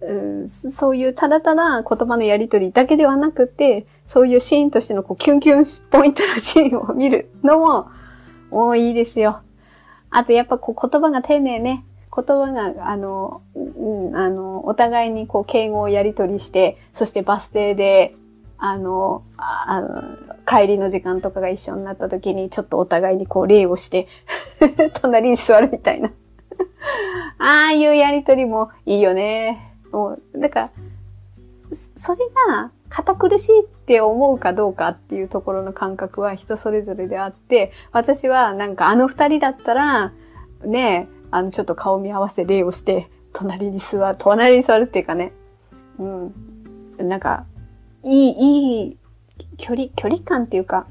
うん、そういうただただ言葉のやりとりだけではなくて、そういうシーンとしてのこうキュンキュンポイントのシーンを見るのも、もういいですよ。あとやっぱこう言葉が丁寧ね。言葉が、あの、うん、あの、お互いにこう敬語をやりとりして、そしてバス停で、あの、あの、帰りの時間とかが一緒になった時に、ちょっとお互いにこう礼をして 隣に座るみたいな ああいうやりとりもいいよね。もう、だから、それが堅苦しいって思うかどうかっていうところの感覚は人それぞれであって、私はなんかあの二人だったら、ね、あのちょっと顔見合わせ礼をして、隣に座る、隣に座るっていうかね、うん、なんか、いい、いい距離、距離感っていうか、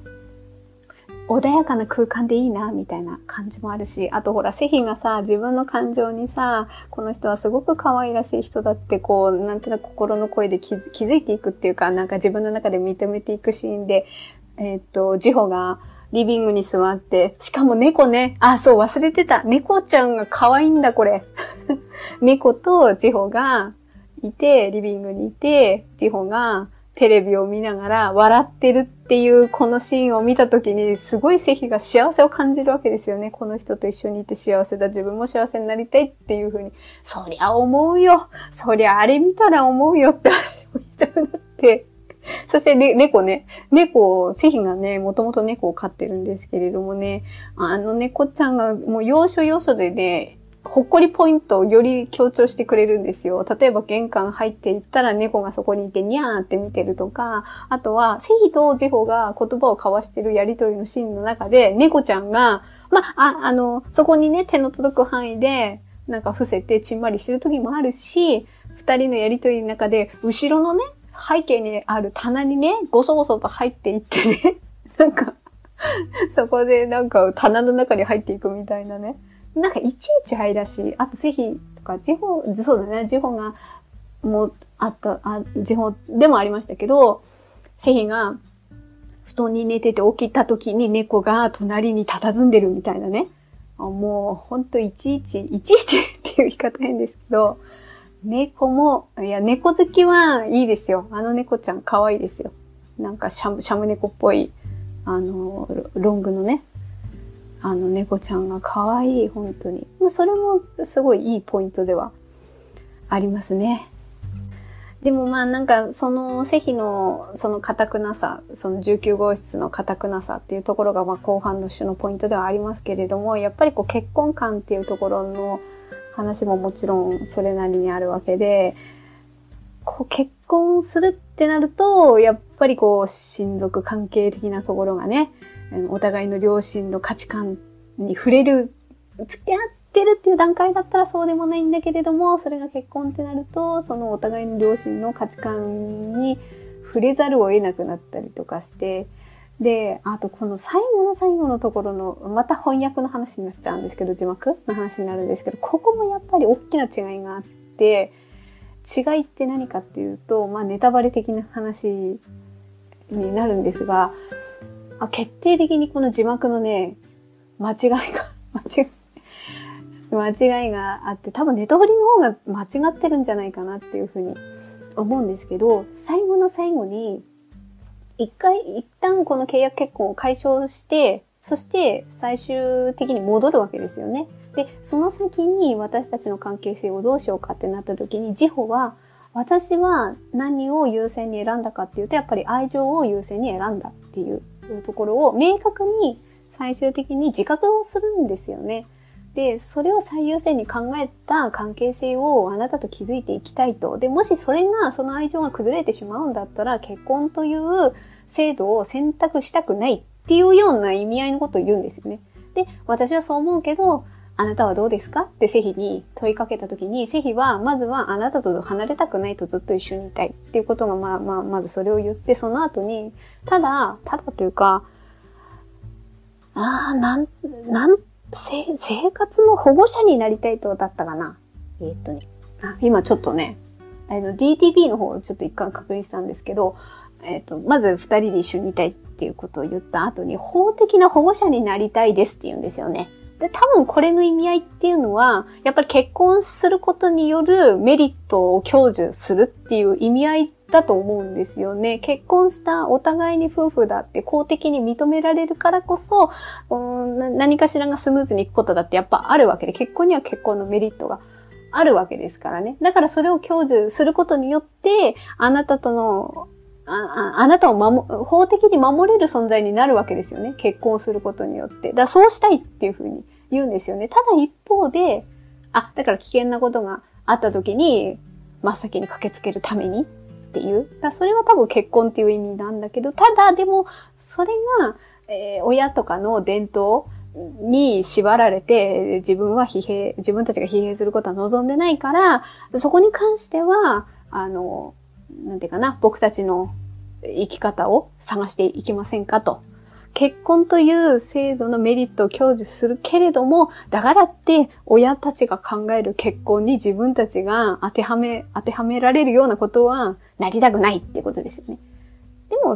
穏やかな空間でいいな、みたいな感じもあるし、あとほら、セヒがさ、自分の感情にさ、この人はすごく可愛らしい人だって、こう、なんていうの、心の声で気づいていくっていうか、なんか自分の中で認めていくシーンで、えー、っと、ジホが、リビングに座って、しかも猫ね。あ、そう、忘れてた。猫ちゃんが可愛いんだ、これ。猫とジホがいて、リビングにいて、ジホが、テレビを見ながら笑ってるっていうこのシーンを見た時にすごいセヒが幸せを感じるわけですよね。この人と一緒にいて幸せだ。自分も幸せになりたいっていうふうに。そりゃ思うよ。そりゃあれ見たら思うよって 言いたくなって。そしてね、猫ね。猫、セヒがね、もともと猫を飼ってるんですけれどもね、あの猫ちゃんがもう要所要所でね、ほっこりポイントをより強調してくれるんですよ。例えば玄関入っていったら猫がそこにいてニャーって見てるとか、あとは、セヒとジホが言葉を交わしてるやりとりのシーンの中で、猫ちゃんが、まあ、あの、そこにね、手の届く範囲で、なんか伏せてちんまりしてる時もあるし、二人のやりとりの中で、後ろのね、背景にある棚にね、ごそごそと入っていってね、なんか、そこでなんか棚の中に入っていくみたいなね。なんかいちいち愛らし。あとぜひとか、ジホ、そうだね、ジホが、もう、あった、あ、ジホでもありましたけど、セヒが、布団に寝てて起きた時に猫が隣に佇んでるみたいなね。もう、ほんといちいち、いちいち っていう言い方変ですけど、猫も、いや、猫好きはいいですよ。あの猫ちゃん可愛いですよ。なんかシャム、シャム猫っぽい、あの、ロングのね、あの猫ちゃんが可愛い、本当にま。それもすごいいいポイントではありますね。でもまあなんかそのセヒのその硬くなさ、その19号室の硬くなさっていうところがまあ後半の主のポイントではありますけれども、やっぱりこう結婚観っていうところの話ももちろんそれなりにあるわけで、こう結婚するってなると、やっぱりこう親族関係的なところがね、お互いの両親の価値観に触れる、付き合ってるっていう段階だったらそうでもないんだけれども、それが結婚ってなると、そのお互いの両親の価値観に触れざるを得なくなったりとかして、で、あとこの最後の最後のところの、また翻訳の話になっちゃうんですけど、字幕の話になるんですけど、ここもやっぱり大きな違いがあって、違いって何かっていうと、まあネタバレ的な話になるんですが、あ決定的にこの字幕のね、間違いが、間違い、間違いがあって、多分ネトフリの方が間違ってるんじゃないかなっていうふうに思うんですけど、最後の最後に、一回、一旦この契約結婚を解消して、そして最終的に戻るわけですよね。で、その先に私たちの関係性をどうしようかってなった時に、ジホは、私は何を優先に選んだかっていうと、やっぱり愛情を優先に選んだっていうところを明確に最終的に自覚をするんですよね。で、それを最優先に考えた関係性をあなたと築いていきたいと。で、もしそれが、その愛情が崩れてしまうんだったら、結婚という制度を選択したくないっていうような意味合いのことを言うんですよね。で、私はそう思うけど、あなたはどうですか？ってセヒに問いかけた時に、セヒはまずはあなたと離れたくないとずっと一緒にいたいっていうことが、まあまあ、まずそれを言って、その後に、ただ、ただというか、ああ、なん、なん、せ生活の保護者になりたいとだったかな。えー、っとね。あ、今ちょっとね、あの、DTP の方をちょっと一回確認したんですけど、えっ、と、まず二人で一緒にいたいっていうことを言った後に、法的な保護者になりたいですって言うんですよね。で、多分これの意味合いっていうのは、やっぱり結婚することによるメリットを享受するっていう意味合いだと思うんですよね。結婚したお互いに夫婦だって公的に認められるからこそ、うん何かしらがスムーズにいくことだってやっぱあるわけで、結婚には結婚のメリットがあるわけですからね。だからそれを享受することによって、あなたとのああなたを守、法的に守れる存在になるわけですよね。結婚することによって。だそうしたいっていうふうに言うんですよね。ただ一方で、あ、だから危険なことがあった時に、真っ先に駆けつけるためにっていう。だそれは多分結婚っていう意味なんだけど、ただでも、それが、えー、親とかの伝統に縛られて、自分は疲弊、自分たちが疲弊することは望んでないから、そこに関しては、あの、なんていうかな、僕たちの生き方を探していきませんかと。結婚という制度のメリットを享受するけれども、だからって親たちが考える結婚に自分たちが当てはめ、当てはめられるようなことはなりたくないっていうことですよね。でも、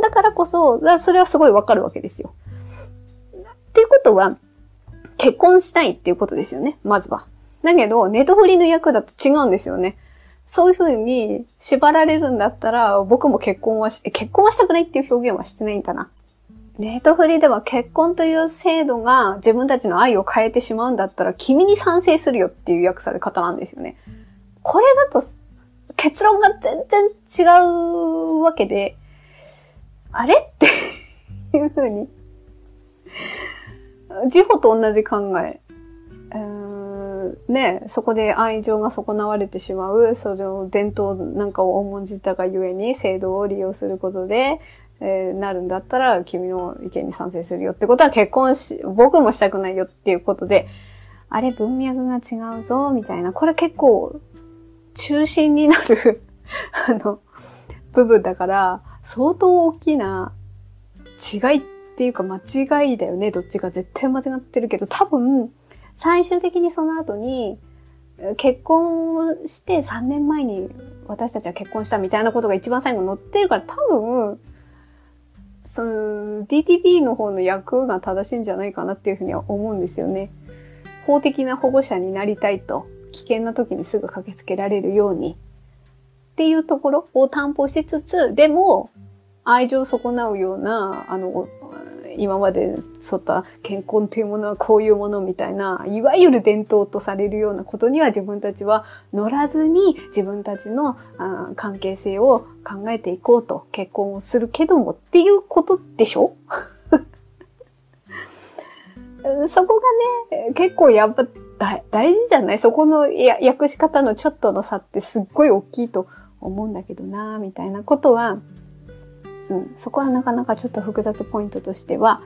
だからこそ、それはすごいわかるわけですよ。っていうことは、結婚したいっていうことですよね、まずは。だけど、ネトフリの役だと違うんですよね。そういうふうに縛られるんだったら、僕も結婚はし、結婚はしたくないっていう表現はしてないんだな。ネートフリでは結婚という制度が自分たちの愛を変えてしまうんだったら、君に賛成するよっていう訳され方なんですよね。これだと結論が全然違うわけで、あれっていうふうに。ジホと同じ考え。えーね、そこで愛情が損なわれてしまう、その伝統なんかを重んじたがゆえに制度を利用することで、えー、なるんだったら君の意見に賛成するよってことは結婚し、僕もしたくないよっていうことで、あれ文脈が違うぞ、みたいな。これ結構中心になる あの、部分だから、相当大きな違いっていうか間違いだよね。どっちが絶対間違ってるけど、多分、最終的にその後に、結婚して3年前に私たちは結婚したみたいなことが一番最後載ってるから多分、その DTP の方の役が正しいんじゃないかなっていうふうには思うんですよね。法的な保護者になりたいと。危険な時にすぐ駆けつけられるようにっていうところを担保しつつ、でも愛情を損なうような、あの、今まで沿った健康というものはこういうものみたいな、いわゆる伝統とされるようなことには自分たちは乗らずに自分たちの関係性を考えていこうと結婚をするけどもっていうことでしょ？そこがね、結構やっぱ大事じゃない？そこの訳し方のちょっとの差ってすっごい大きいと思うんだけどなみたいなことはうん、そこはなかなかちょっと複雑ポイントとしては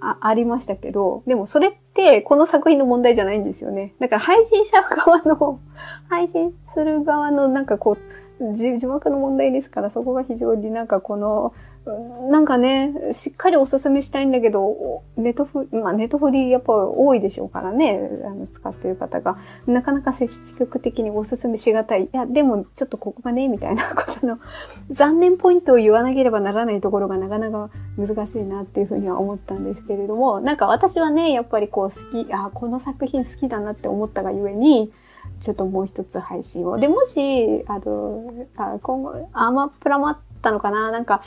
あありましたけど、でもそれってこの作品の問題じゃないんですよね。だから配信者側の、配信する側のなんかこう、字幕の問題ですから、そこが非常になんかこの、なんかね、しっかりおすすめしたいんだけど、ネットフリ、まあネットフリやっぱ多いでしょうからね、あの使ってる方が、なかなか積極的におすすめしがたい。いや、でもちょっとここがね、みたいなことの残念ポイントを言わなければならないところがなかなか難しいなっていうふうには思ったんですけれども、なんか私はね、やっぱりこう好き、あ、この作品好きだなって思ったがゆえに、ちょっともう一つ配信を。で、もし、あの、あ今後、アマプラもあったのかななんか、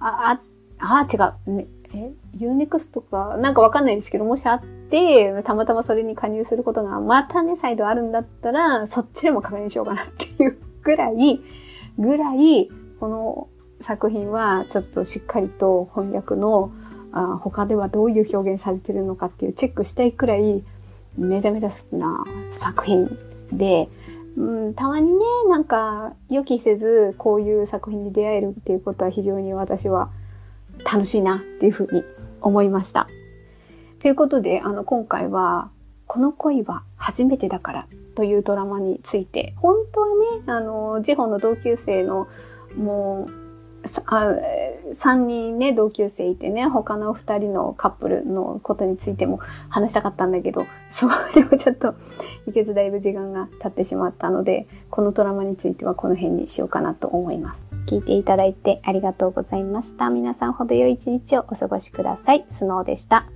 あ、あ、あ、違う。ね、え、Unext とか、なんかわかんないですけど、もしあって、たまたまそれに加入することがまたね、再度あるんだったら、そっちでも確認しようかなっていうぐらい、ぐらい、この作品はちょっとしっかりと翻訳のあ他ではどういう表現されてるのかっていうチェックしたいくらい、めちゃめちゃ好きな作品で、うん、たまにね、なんか予期せずこういう作品に出会えるっていうことは非常に私は楽しいなっていうふうに思いました。ということで、あの、今回は、この恋は初めてだからというドラマについて、本当はね、あの、ジホの同級生のもうあ3人ね、同級生いてね、他の2人のカップルのことについても話したかったんだけど、そうでもちょっと、いけずだいぶ時間が経ってしまったので、このドラマについてはこの辺にしようかなと思います。聞いていただいてありがとうございました。皆さん程よい一日をお過ごしください。スノーでした。